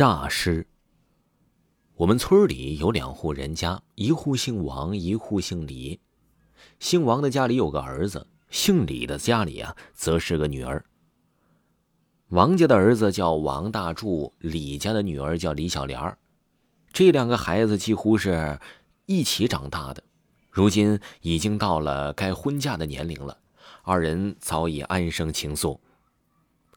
诈尸。我们村里有两户人家，一户姓王，一户姓李。姓王的家里有个儿子，姓李的家里啊，则是个女儿。王家的儿子叫王大柱，李家的女儿叫李小莲儿。这两个孩子几乎是一起长大的，如今已经到了该婚嫁的年龄了。二人早已安生情愫，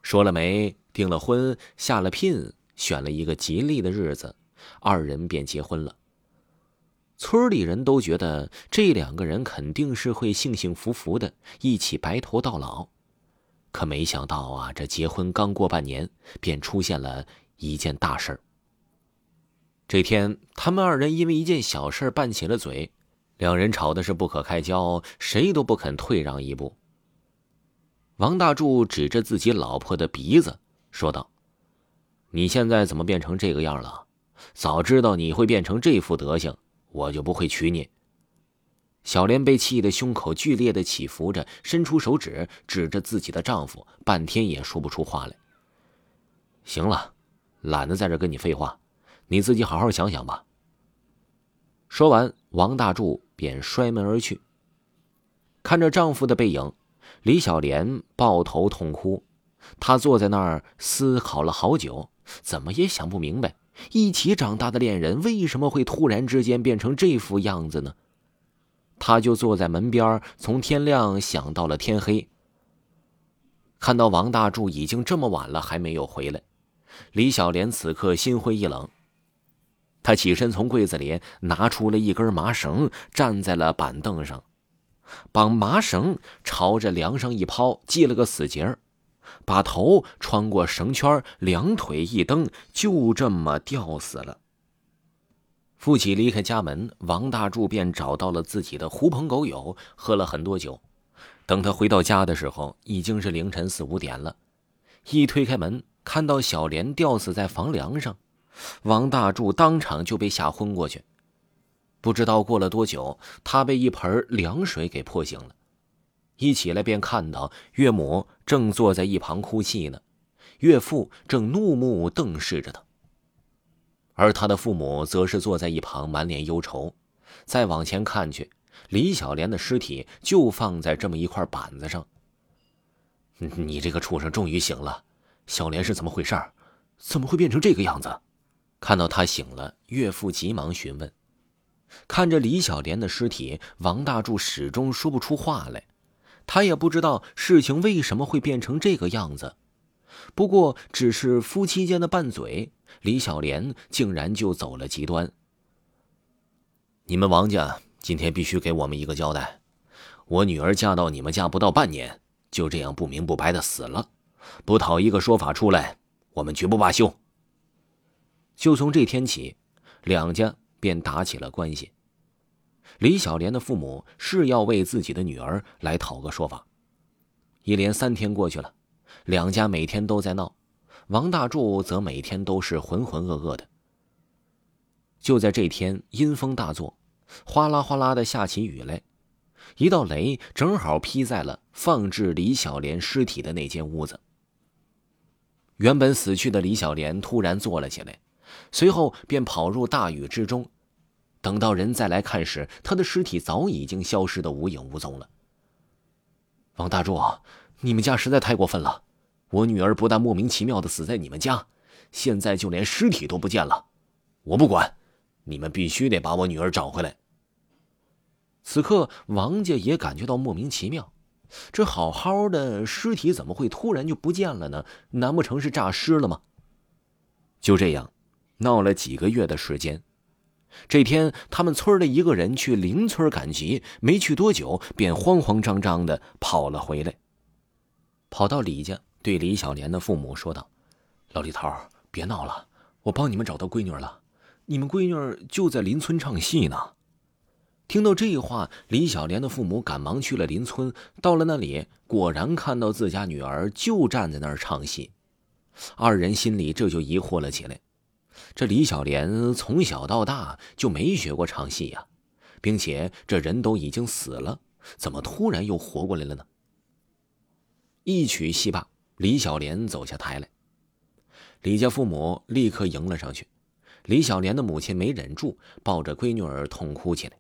说了媒，订了婚，下了聘。选了一个吉利的日子，二人便结婚了。村里人都觉得这两个人肯定是会幸幸福福的，一起白头到老。可没想到啊，这结婚刚过半年，便出现了一件大事这天，他们二人因为一件小事拌起了嘴，两人吵的是不可开交，谁都不肯退让一步。王大柱指着自己老婆的鼻子说道。你现在怎么变成这个样了？早知道你会变成这副德行，我就不会娶你。小莲被气得胸口剧烈的起伏着，伸出手指指着自己的丈夫，半天也说不出话来。行了，懒得在这跟你废话，你自己好好想想吧。说完，王大柱便摔门而去。看着丈夫的背影，李小莲抱头痛哭。她坐在那儿思考了好久。怎么也想不明白，一起长大的恋人为什么会突然之间变成这副样子呢？他就坐在门边，从天亮想到了天黑。看到王大柱已经这么晚了还没有回来，李小莲此刻心灰意冷。她起身从柜子里拿出了一根麻绳，站在了板凳上，把麻绳朝着梁上一抛，系了个死结儿。把头穿过绳圈，两腿一蹬，就这么吊死了。父亲离开家门，王大柱便找到了自己的狐朋狗友，喝了很多酒。等他回到家的时候，已经是凌晨四五点了。一推开门，看到小莲吊死在房梁上，王大柱当场就被吓昏过去。不知道过了多久，他被一盆凉水给泼醒了。一起来便看到岳母正坐在一旁哭泣呢，岳父正怒目瞪视着他，而他的父母则是坐在一旁满脸忧愁。再往前看去，李小莲的尸体就放在这么一块板子上。你这个畜生终于醒了，小莲是怎么回事？怎么会变成这个样子？看到他醒了，岳父急忙询问。看着李小莲的尸体，王大柱始终说不出话来。他也不知道事情为什么会变成这个样子，不过只是夫妻间的拌嘴，李小莲竟然就走了极端。你们王家今天必须给我们一个交代，我女儿嫁到你们家不到半年，就这样不明不白的死了，不讨一个说法出来，我们绝不罢休。就从这天起，两家便打起了关系。李小莲的父母是要为自己的女儿来讨个说法。一连三天过去了，两家每天都在闹，王大柱则每天都是浑浑噩噩的。就在这天，阴风大作，哗啦哗啦的下起雨来，一道雷正好劈在了放置李小莲尸体的那间屋子。原本死去的李小莲突然坐了起来，随后便跑入大雨之中。等到人再来看时，他的尸体早已经消失的无影无踪了。王大柱，你们家实在太过分了！我女儿不但莫名其妙的死在你们家，现在就连尸体都不见了。我不管，你们必须得把我女儿找回来。此刻，王家也感觉到莫名其妙，这好好的尸体怎么会突然就不见了呢？难不成是诈尸了吗？就这样，闹了几个月的时间。这天，他们村的一个人去邻村赶集，没去多久，便慌慌张张的跑了回来。跑到李家，对李小莲的父母说道：“老李头，别闹了，我帮你们找到闺女了。你们闺女就在邻村唱戏呢。”听到这话，李小莲的父母赶忙去了邻村。到了那里，果然看到自家女儿就站在那儿唱戏。二人心里这就疑惑了起来。这李小莲从小到大就没学过唱戏呀，并且这人都已经死了，怎么突然又活过来了呢？一曲戏罢，李小莲走下台来。李家父母立刻迎了上去。李小莲的母亲没忍住，抱着闺女儿痛哭起来。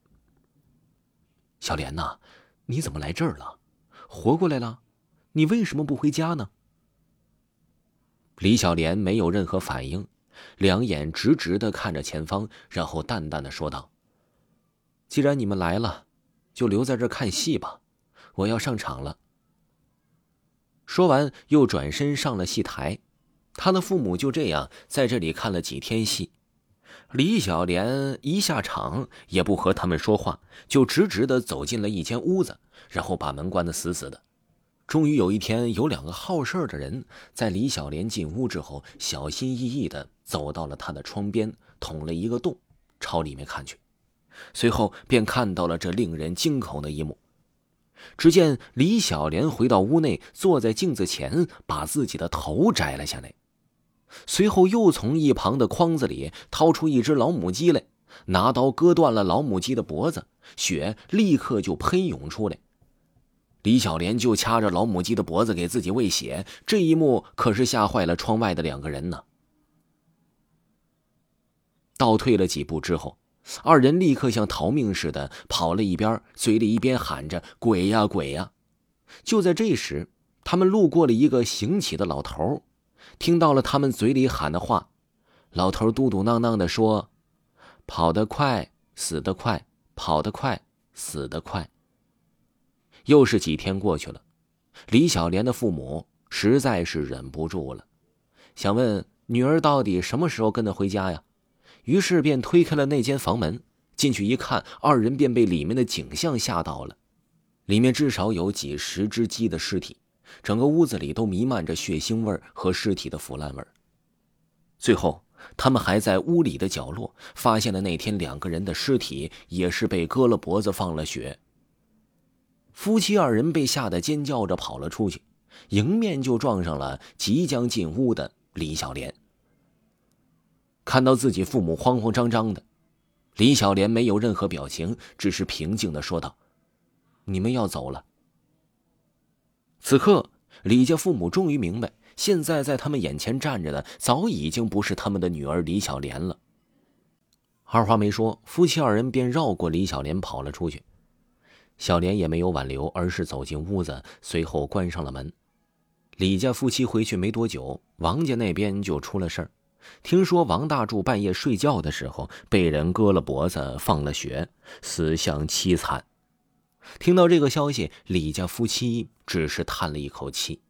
小莲呐，你怎么来这儿了？活过来了？你为什么不回家呢？李小莲没有任何反应，两眼直直的看着前方，然后淡淡的说道：“既然你们来了，就留在这看戏吧，我要上场了。”说完，又转身上了戏台。他的父母就这样在这里看了几天戏。李小莲一下场也不和他们说话，就直直的走进了一间屋子，然后把门关得死死的。终于有一天，有两个好事的人在李小莲进屋之后，小心翼翼的走到了她的窗边，捅了一个洞，朝里面看去。随后便看到了这令人惊恐的一幕。只见李小莲回到屋内，坐在镜子前，把自己的头摘了下来。随后又从一旁的筐子里掏出一只老母鸡来，拿刀割断了老母鸡的脖子，血立刻就喷涌出来。李小莲就掐着老母鸡的脖子给自己喂血，这一幕可是吓坏了窗外的两个人呢。倒退了几步之后，二人立刻像逃命似的跑了一边，嘴里一边喊着“鬼呀鬼呀”。就在这时，他们路过了一个行乞的老头。听到了他们嘴里喊的话，老头嘟嘟囔囔的说：“跑得快，死得快；跑得快，死得快。”又是几天过去了，李小莲的父母实在是忍不住了，想问女儿到底什么时候跟她回家呀？于是便推开了那间房门，进去一看，二人便被里面的景象吓到了。里面至少有几十只鸡的尸体。整个屋子里都弥漫着血腥味和尸体的腐烂味最后，他们还在屋里的角落发现了那天两个人的尸体，也是被割了脖子、放了血。夫妻二人被吓得尖叫着跑了出去，迎面就撞上了即将进屋的李小莲。看到自己父母慌慌张张的，李小莲没有任何表情，只是平静的说道：“你们要走了。”此刻，李家父母终于明白，现在在他们眼前站着的早已经不是他们的女儿李小莲了。二话没说，夫妻二人便绕过李小莲跑了出去。小莲也没有挽留，而是走进屋子，随后关上了门。李家夫妻回去没多久，王家那边就出了事儿。听说王大柱半夜睡觉的时候被人割了脖子，放了血，死相凄惨。听到这个消息，李家夫妻只是叹了一口气。